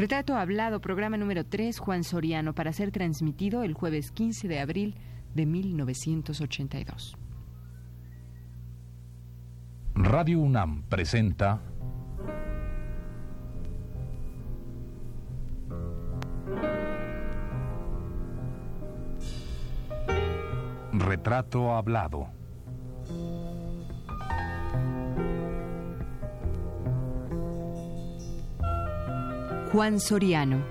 Retrato Hablado, programa número 3, Juan Soriano, para ser transmitido el jueves 15 de abril de 1982. Radio UNAM presenta Retrato Hablado. Juan Soriano.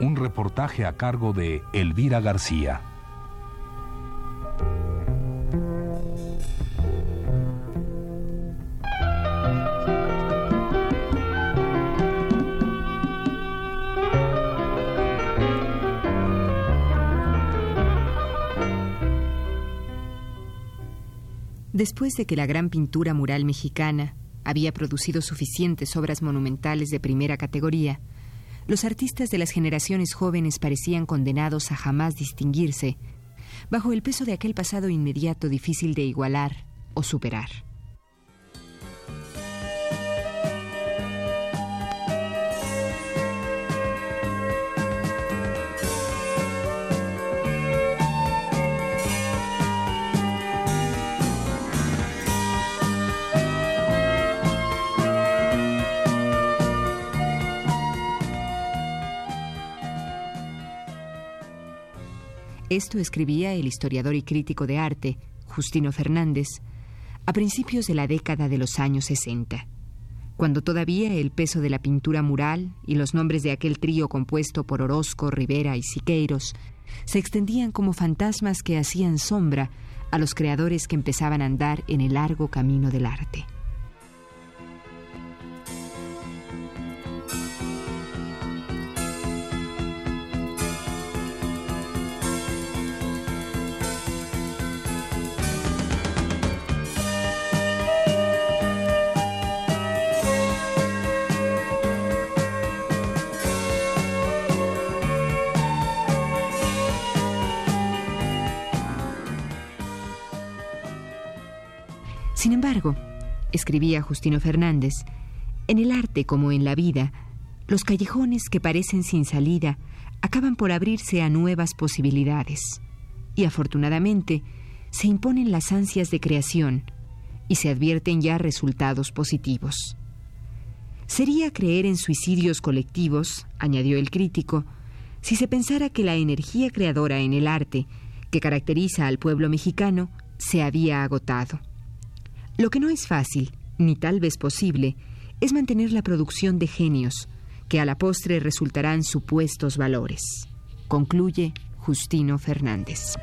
Un reportaje a cargo de Elvira García. Después de que la gran pintura mural mexicana había producido suficientes obras monumentales de primera categoría, los artistas de las generaciones jóvenes parecían condenados a jamás distinguirse, bajo el peso de aquel pasado inmediato difícil de igualar o superar. Esto escribía el historiador y crítico de arte, Justino Fernández, a principios de la década de los años 60, cuando todavía el peso de la pintura mural y los nombres de aquel trío compuesto por Orozco, Rivera y Siqueiros se extendían como fantasmas que hacían sombra a los creadores que empezaban a andar en el largo camino del arte. Sin embargo, escribía Justino Fernández, en el arte como en la vida, los callejones que parecen sin salida acaban por abrirse a nuevas posibilidades. Y afortunadamente, se imponen las ansias de creación y se advierten ya resultados positivos. Sería creer en suicidios colectivos, añadió el crítico, si se pensara que la energía creadora en el arte que caracteriza al pueblo mexicano se había agotado. Lo que no es fácil, ni tal vez posible, es mantener la producción de genios, que a la postre resultarán supuestos valores. Concluye Justino Fernández.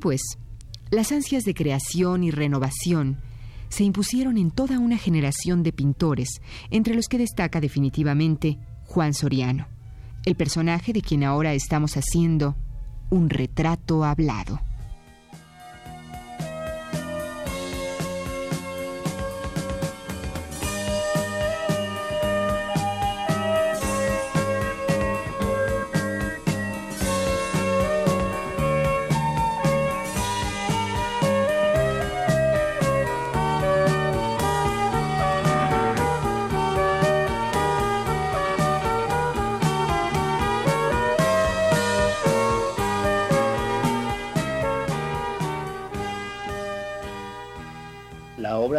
Pues, las ansias de creación y renovación se impusieron en toda una generación de pintores, entre los que destaca definitivamente Juan Soriano, el personaje de quien ahora estamos haciendo un retrato hablado.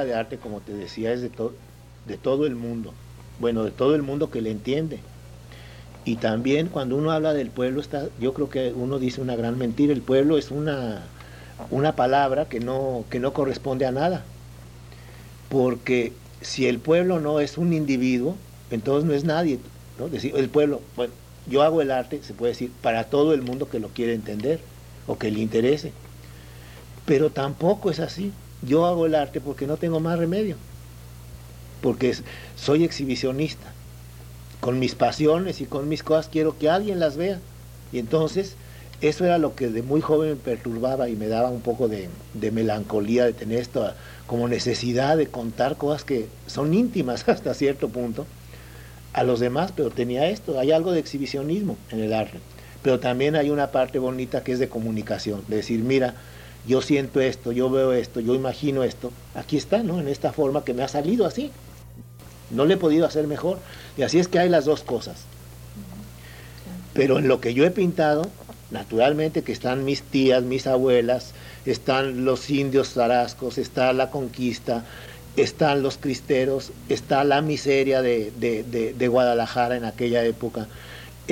De arte, como te decía, es de, de todo el mundo. Bueno, de todo el mundo que le entiende. Y también cuando uno habla del pueblo, está, yo creo que uno dice una gran mentira. El pueblo es una, una palabra que no, que no corresponde a nada. Porque si el pueblo no es un individuo, entonces no es nadie. ¿no? Decir, el pueblo, bueno, yo hago el arte, se puede decir, para todo el mundo que lo quiere entender o que le interese. Pero tampoco es así yo hago el arte porque no tengo más remedio, porque soy exhibicionista. Con mis pasiones y con mis cosas quiero que alguien las vea. Y entonces eso era lo que de muy joven me perturbaba y me daba un poco de, melancolía de tener esto como necesidad de contar cosas que son íntimas hasta cierto punto a los demás, pero tenía esto, hay algo de exhibicionismo en el arte, pero también hay una parte bonita que es de comunicación, de decir, mira, yo siento esto, yo veo esto, yo imagino esto, aquí está, ¿no? En esta forma que me ha salido así. No le he podido hacer mejor. Y así es que hay las dos cosas. Pero en lo que yo he pintado, naturalmente que están mis tías, mis abuelas, están los indios zarascos, está la conquista, están los cristeros, está la miseria de, de, Guadalajara en aquella época,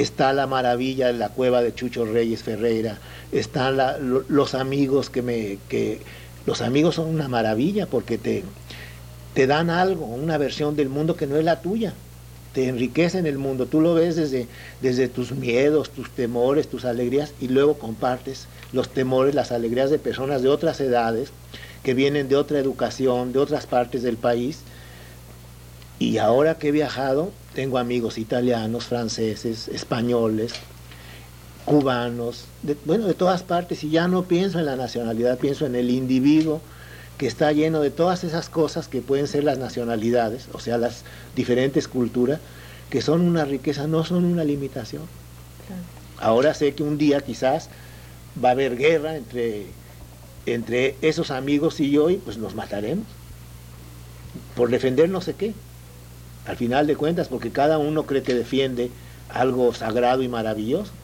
está la maravilla de la cueva de Chucho Reyes Ferreira, están los amigos que me... Que, los amigos son una maravilla porque te, te dan algo, una versión del mundo que no es la tuya te enriquecen el mundo. Tú lo ves desde, desde tus miedos, tus temores, tus alegrías y luego compartes los temores, las alegrías de personas de otras edades que vienen de otra educación, de otras partes del país. Y ahora que he viajado, tengo amigos italianos, franceses, españoles, cubanos, bueno, de todas partes, y ya no pienso en la nacionalidad, pienso en el individuo que está lleno de todas esas cosas que pueden ser las nacionalidades, o sea, las diferentes culturas, que son una riqueza, no son una limitación. Ahora sé que un día quizás va a haber guerra entre, entre esos amigos y yo y pues nos mataremos por defender no sé qué. Al final de cuentas, porque cada uno cree que defiende algo sagrado y maravilloso.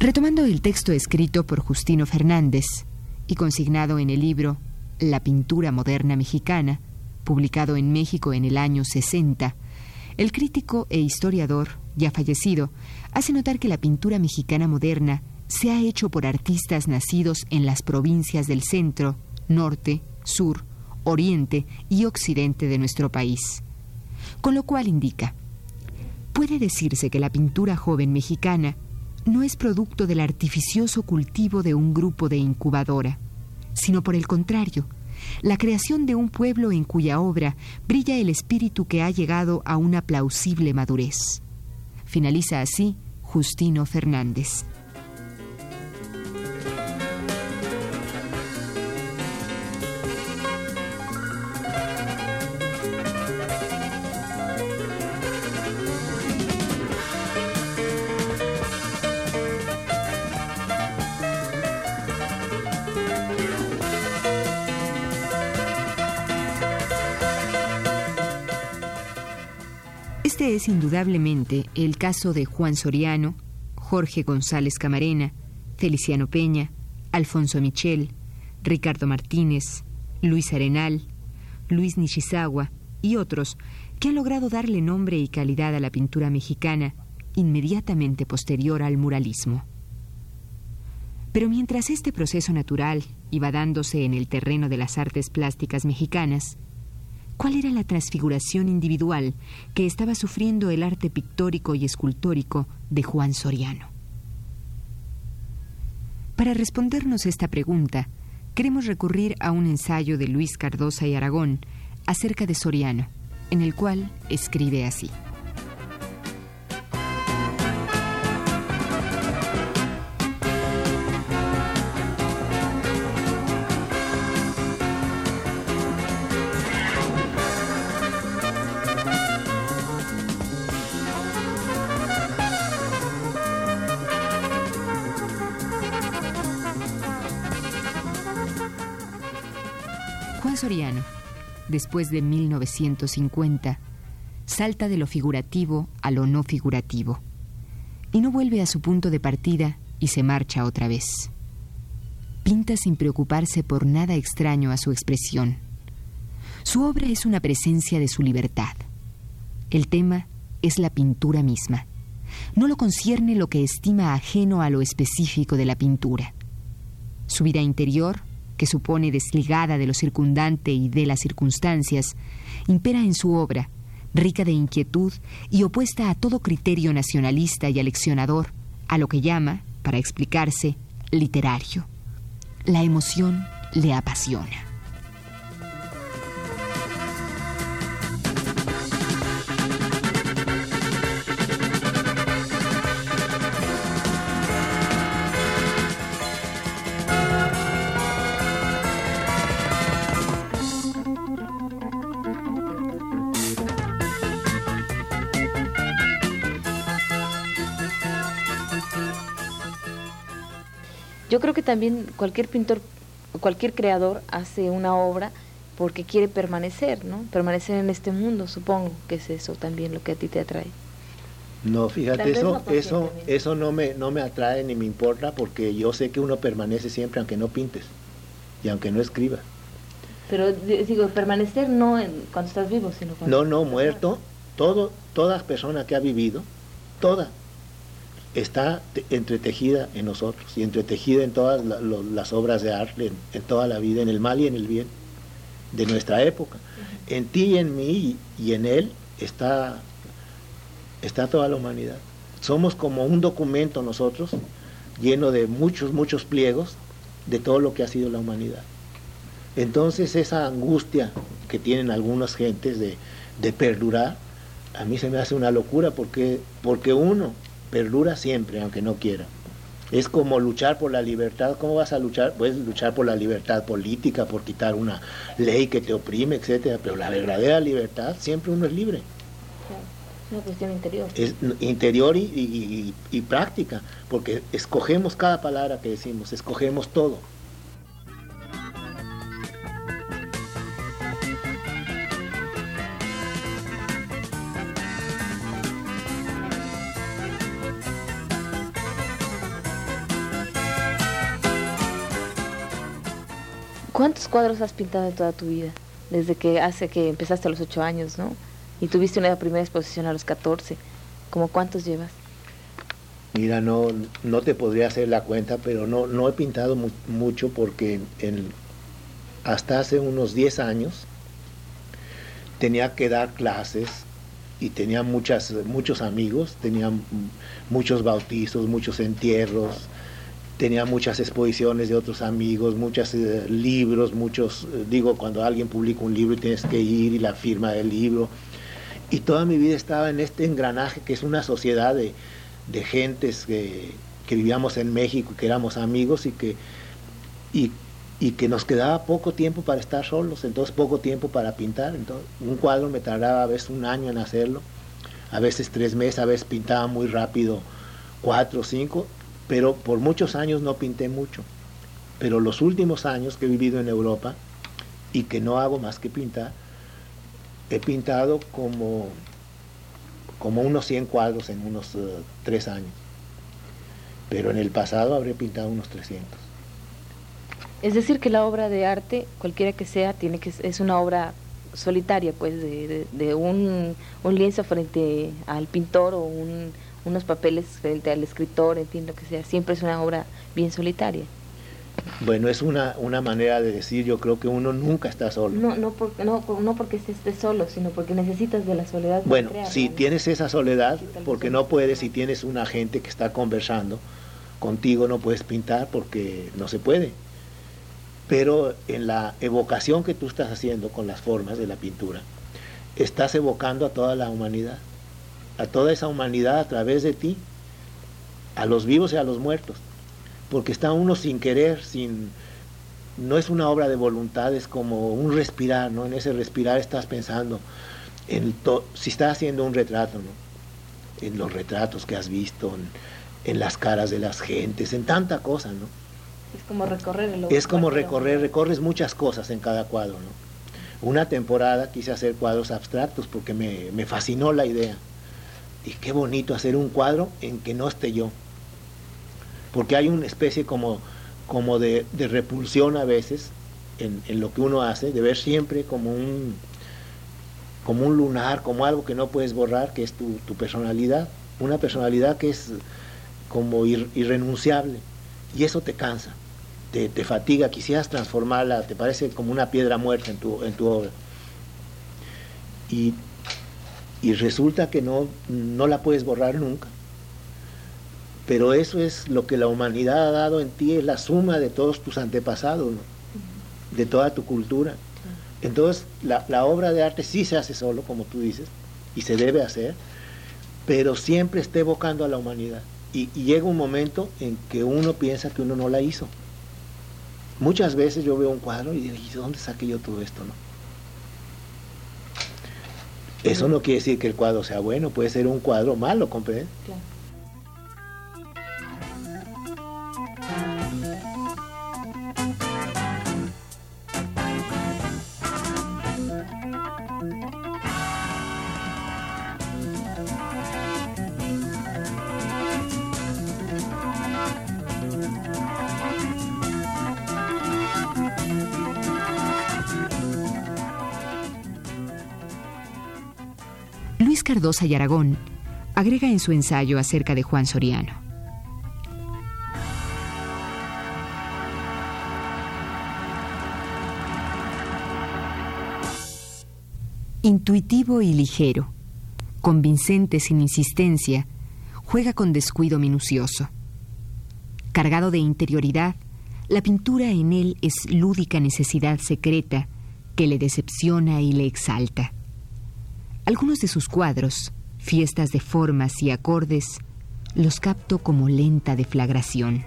Retomando el texto escrito por Justino Fernández y consignado en el libro La pintura moderna mexicana, publicado en México en el año 60, el crítico e historiador, ya fallecido, hace notar que la pintura mexicana moderna se ha hecho por artistas nacidos en las provincias del centro, norte, sur, oriente y occidente de nuestro país. Con lo cual indica, puede decirse que la pintura joven mexicana no es producto del artificioso cultivo de un grupo de incubadora, sino por el contrario, la creación de un pueblo en cuya obra brilla el espíritu que ha llegado a una plausible madurez. Finaliza así Justino Fernández. Indudablemente el caso de Juan Soriano, Jorge González Camarena, Feliciano Peña, Alfonso Michel, Ricardo Martínez, Luis Arenal, Luis Nishizawa y otros que han logrado darle nombre y calidad a la pintura mexicana inmediatamente posterior al muralismo. Pero mientras este proceso natural iba dándose en el terreno de las artes plásticas mexicanas, ¿Cuál era la transfiguración individual que estaba sufriendo el arte pictórico y escultórico de Juan Soriano? Para respondernos esta pregunta, queremos recurrir a un ensayo de Luis Cardosa y Aragón acerca de Soriano, en el cual escribe así. Soriano, después de 1950, salta de lo figurativo a lo no figurativo y no vuelve a su punto de partida y se marcha otra vez. Pinta sin preocuparse por nada extraño a su expresión. Su obra es una presencia de su libertad. El tema es la pintura misma. No lo concierne lo que estima ajeno a lo específico de la pintura. Su vida interior que supone desligada de lo circundante y de las circunstancias, impera en su obra, rica de inquietud y opuesta a todo criterio nacionalista y aleccionador, a lo que llama, para explicarse, literario. La emoción le apasiona. Yo creo que también cualquier pintor, cualquier creador hace una obra porque quiere permanecer, ¿no? Permanecer en este mundo, supongo que es eso también lo que a ti te atrae. No, fíjate, eso, eso, eso no me, no me atrae ni me importa porque yo sé que uno permanece siempre aunque no pintes y aunque no escriba. Pero digo, permanecer no cuando estás vivo, sino cuando... No, no, muerto. Todo, toda persona que ha vivido, toda, está entretejida en nosotros y entretejida en todas las obras de arte, en, toda la vida, en el mal y en el bien de nuestra época. En ti y en mí y en él está, está toda la humanidad. Somos como un documento nosotros, lleno de muchos, muchos pliegos de todo lo que ha sido la humanidad. Entonces esa angustia que tienen algunas gentes de, de perdurar, a mí se me hace una locura porque, porque uno perdura siempre, aunque no quiera. Es como luchar por la libertad. ¿Cómo vas a luchar? Puedes luchar por la libertad política, por quitar una ley que te oprime, etcétera, pero la verdadera libertad siempre uno es libre. Es una cuestión interior. Es interior y, y práctica, porque escogemos cada palabra que decimos, escogemos todo. ¿Cuántos cuadros has pintado en toda tu vida? Desde que hace que empezaste a los ocho años, ¿no? Y tuviste una primera exposición a los 14. ¿Cómo cuántos llevas? Mira, no, no te podría hacer la cuenta, pero no, no he pintado mucho porque hasta hace unos 10 años tenía que dar clases y tenía muchas, muchos amigos, tenía muchos bautizos, muchos entierros, tenía muchas exposiciones de otros amigos, muchos eh, libros, muchos, eh, digo, cuando alguien publica un libro tienes que ir y la firma del libro. Y toda mi vida estaba en este engranaje que es una sociedad de, gentes que, vivíamos en México, que éramos amigos y que, y, que nos quedaba poco tiempo para estar solos, entonces poco tiempo para pintar. Entonces, un cuadro me tardaba a veces un año en hacerlo, a veces tres meses, a veces pintaba muy rápido cuatro o cinco, pero por muchos años no pinté mucho. Pero los últimos años que he vivido en Europa y que no hago más que pintar, he pintado como, como unos 100 cuadros en unos uh, tres años. Pero en el pasado habré pintado unos 300. Es decir, que la obra de arte, cualquiera que sea, tiene que es una obra solitaria, pues, de, de, un, un, lienzo frente al pintor o un, unos papeles frente al escritor, en fin, lo que sea. Siempre es una obra bien solitaria. Bueno, es una, una manera de decir, yo creo que uno nunca está solo. No, no, no, no porque estés solo, sino porque necesitas de la soledad. Bueno, si tienes esa soledad, porque no puedes, si tienes una gente que está conversando contigo, no puedes pintar porque no se puede. Pero en la evocación que tú estás haciendo con las formas de la pintura, estás evocando a toda la humanidad a toda esa humanidad a través de ti, a los vivos y a los muertos, porque está uno sin querer, sin no es una obra de voluntad, es como un respirar, ¿no? En ese respirar estás pensando en si estás haciendo un retrato, ¿no? En los retratos que has visto, en, las caras de las gentes, en tanta cosa, ¿no? Es como recorrer el Es como recorrer, recorres muchas cosas en cada cuadro, ¿no? Una temporada quise hacer cuadros abstractos porque me, me fascinó la idea y qué bonito hacer un cuadro en que no esté yo. Porque hay una especie como, como de, repulsión a veces en, lo que uno hace, de ver siempre como un, como un lunar, como algo que no puedes borrar, que es tu, personalidad. Una personalidad que es como irrenunciable. Y eso te cansa. te, fatiga, quisieras transformarla, te parece como una piedra muerta en tu, en tu obra. Y, y resulta que no, no la puedes borrar nunca. Pero eso es lo que la humanidad ha dado en ti, es la suma de todos tus antepasados, de toda tu cultura. Entonces, la, la, obra de arte sí se hace solo, como tú dices, y se debe hacer, pero siempre está evocando a la humanidad. Y, llega un momento en que uno piensa que uno no la hizo. Muchas veces yo veo un cuadro y digo, ¿y de dónde saqué yo todo esto? No? Eso no quiere decir que el cuadro sea bueno, puede ser un cuadro malo, ¿comprendes? Claro. Cardosa y Aragón agrega en su ensayo acerca de Juan Soriano. Intuitivo y ligero, convincente sin insistencia, juega con descuido minucioso. Cargado de interioridad, la pintura en él es lúdica necesidad secreta que le decepciona y le exalta. Algunos de sus cuadros, fiestas de formas y acordes, los capto como lenta deflagración.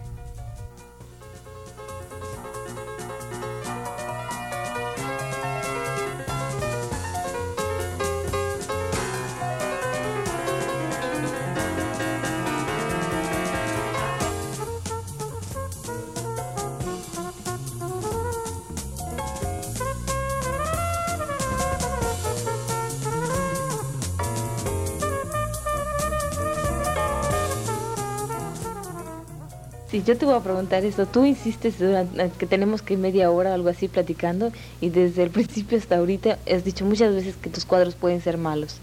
Yo te voy a preguntar esto. Tú insistes durante, que tenemos que media hora o algo así platicando y desde el principio hasta ahorita has dicho muchas veces que tus cuadros pueden ser malos.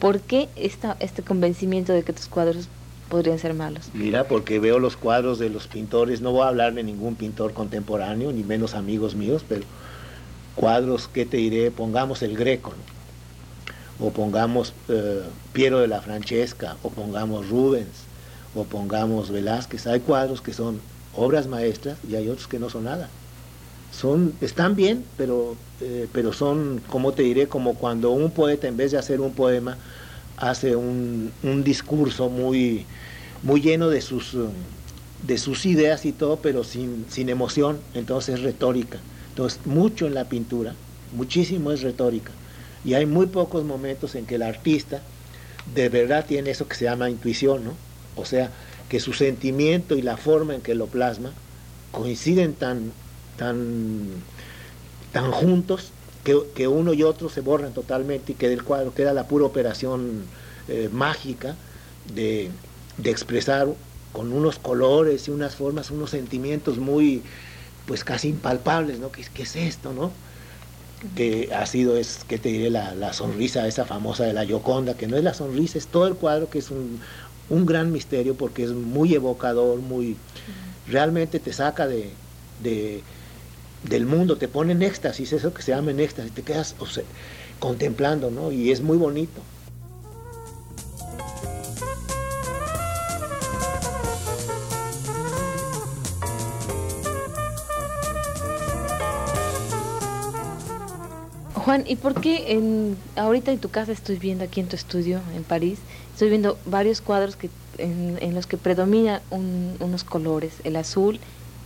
¿Por qué esta, este convencimiento de que tus cuadros podrían ser malos? Mira, porque veo los cuadros de los pintores, no voy a hablar de ningún pintor contemporáneo, ni menos amigos míos, pero cuadros, ¿qué te diré? Pongamos el Greco, o pongamos eh, Piero de la Francesca, o pongamos Rubens, o pongamos Velázquez, hay cuadros que son obras maestras y hay otros que no son nada. Son, están bien, pero, eh, pero son, como te diré, como cuando un poeta en vez de hacer un poema, hace un, discurso muy, muy lleno de sus, de sus ideas y todo, pero sin, sin emoción, entonces es retórica. Entonces, mucho en la pintura, muchísimo es retórica. Y hay muy pocos momentos en que el artista de verdad tiene eso que se llama intuición, ¿no? O sea, que su sentimiento y la forma en que lo plasma coinciden tan, tan, tan juntos que, uno y otro se borran totalmente y que del cuadro queda la pura operación eh, mágica de, expresar con unos colores y unas formas, unos sentimientos muy, pues casi impalpables, ¿no? ¿Qué, qué es esto, no? que ha sido, es, que te diré, la, la, sonrisa esa famosa de la Yoconda, que no es la sonrisa, es todo el cuadro que es un, un gran misterio porque es muy evocador, muy realmente te saca de, del mundo, te pone en éxtasis, eso que se llama en éxtasis, te quedas contemplando, ¿no? Y es muy bonito. Juan, ¿y por qué en, ahorita en tu casa estoy viendo aquí en tu estudio en París, estoy viendo varios cuadros que, en, los que predominan unos colores, el azul,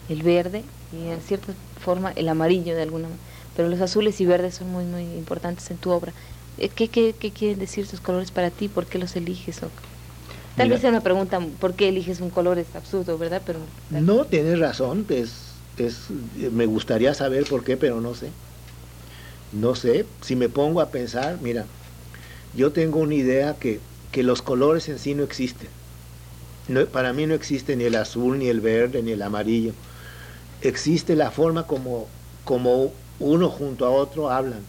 el verde y en cierta forma el amarillo de alguna manera, pero los azules y verdes son muy muy importantes en tu obra. Eh, ¿Qué, qué, qué quieren decir esos colores para ti? ¿Por qué los eliges? Tal vez sea una pregunta, ¿por qué eliges un color? Es absurdo, ¿verdad? Pero No, tienes razón, es, es, me gustaría saber por qué, pero no sé. No sé, si me pongo a pensar, mira, yo tengo una idea que, los colores en sí no existen. para mí no existe ni el azul, ni el verde, ni el amarillo. Existe la forma como, como uno junto a otro hablan.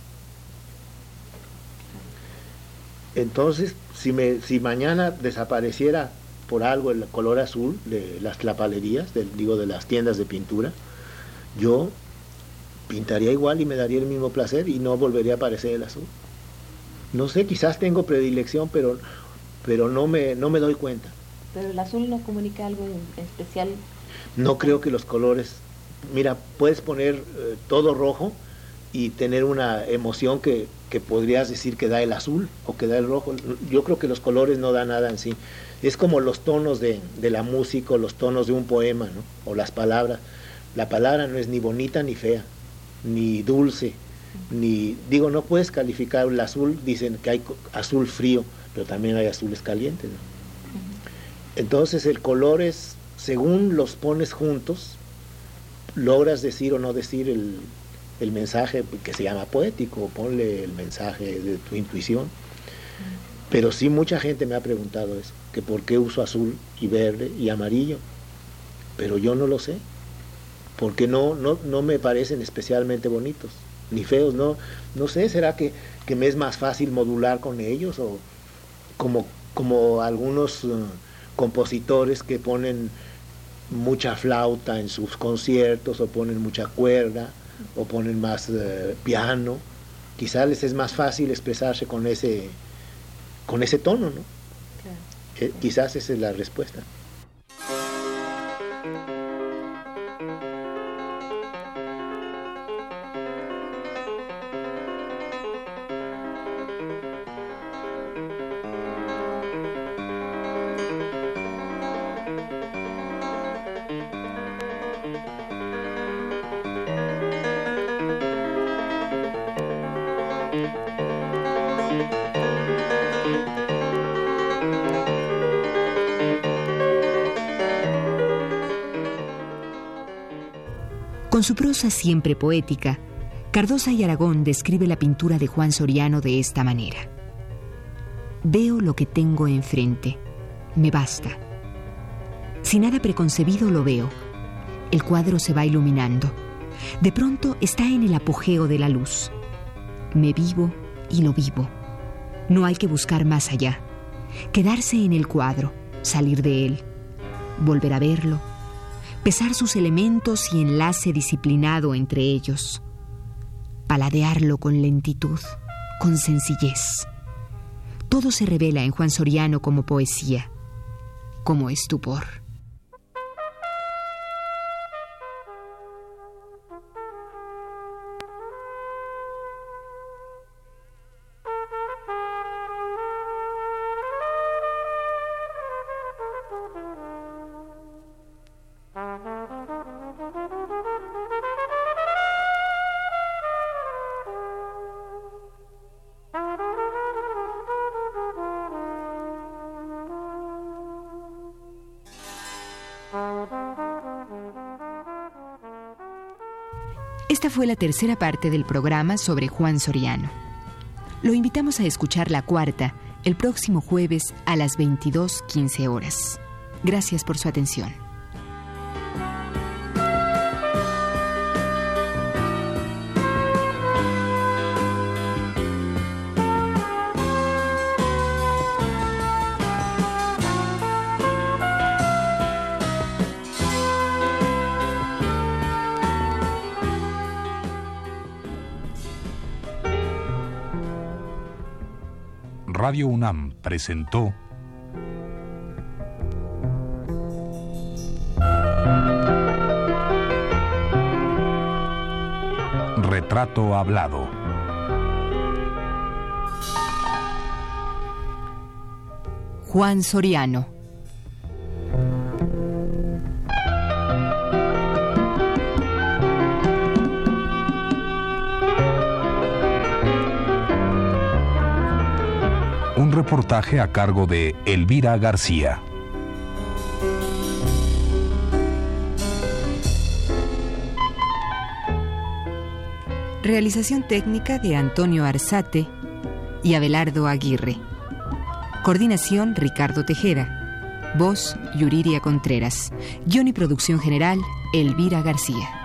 Entonces, si, me, si mañana desapareciera por algo el color azul de las clapalerías, digo de las tiendas de pintura, yo pintaría igual y me daría el mismo placer y no volvería a aparecer el azul. No sé, quizás tengo predilección, pero, pero no, me, no me doy cuenta. Pero el azul no comunica algo especial. No creo que los colores, mira, puedes poner eh, todo rojo y tener una emoción que, que, podrías decir que da el azul o que da el rojo. Yo creo que los colores no dan nada en sí. Es como los tonos de, de la música o los tonos de un poema, ¿no? O las palabras. La palabra no es ni bonita ni fea, ni dulce, ni digo, no puedes calificar el azul, dicen que hay azul frío, pero también hay azules calientes. Entonces el color es, según los pones juntos, logras decir o no decir el, el mensaje que se llama poético, ponle el mensaje de tu intuición. Pero sí mucha gente me ha preguntado eso, que por qué uso azul y verde y amarillo, pero yo no lo sé, porque no, no, no me parecen especialmente bonitos ni feos, no, no sé, ¿será que, que me es más fácil modular con ellos o como, como algunos uh, compositores que ponen mucha flauta en sus conciertos o ponen mucha cuerda o ponen más uh, piano, quizás les es más fácil expresarse con ese, con ese tono, ¿no? Eh, quizás esa es la respuesta. Prosa siempre poética, Cardosa y Aragón describe la pintura de Juan Soriano de esta manera. Veo lo que tengo enfrente, me basta. Sin nada preconcebido lo veo. El cuadro se va iluminando. De pronto está en el apogeo de la luz. Me vivo y lo vivo. No hay que buscar más allá. Quedarse en el cuadro, salir de él, volver a verlo, pesar sus elementos y enlace disciplinado entre ellos, paladearlo con lentitud, con sencillez. Todo se revela en Juan Soriano como poesía, como estupor. Esta fue la tercera parte del programa sobre Juan Soriano. Lo invitamos a escuchar la cuarta el próximo jueves a las 22.15 horas. Gracias por su atención. Radio UNAM presentó Retrato Hablado. Juan Soriano. Un reportaje a cargo de Elvira García. Realización técnica de Antonio Arzate y Abelardo Aguirre. Coordinación Ricardo Tejeda. Voz Yuriria Contreras. Guión y producción general Elvira García.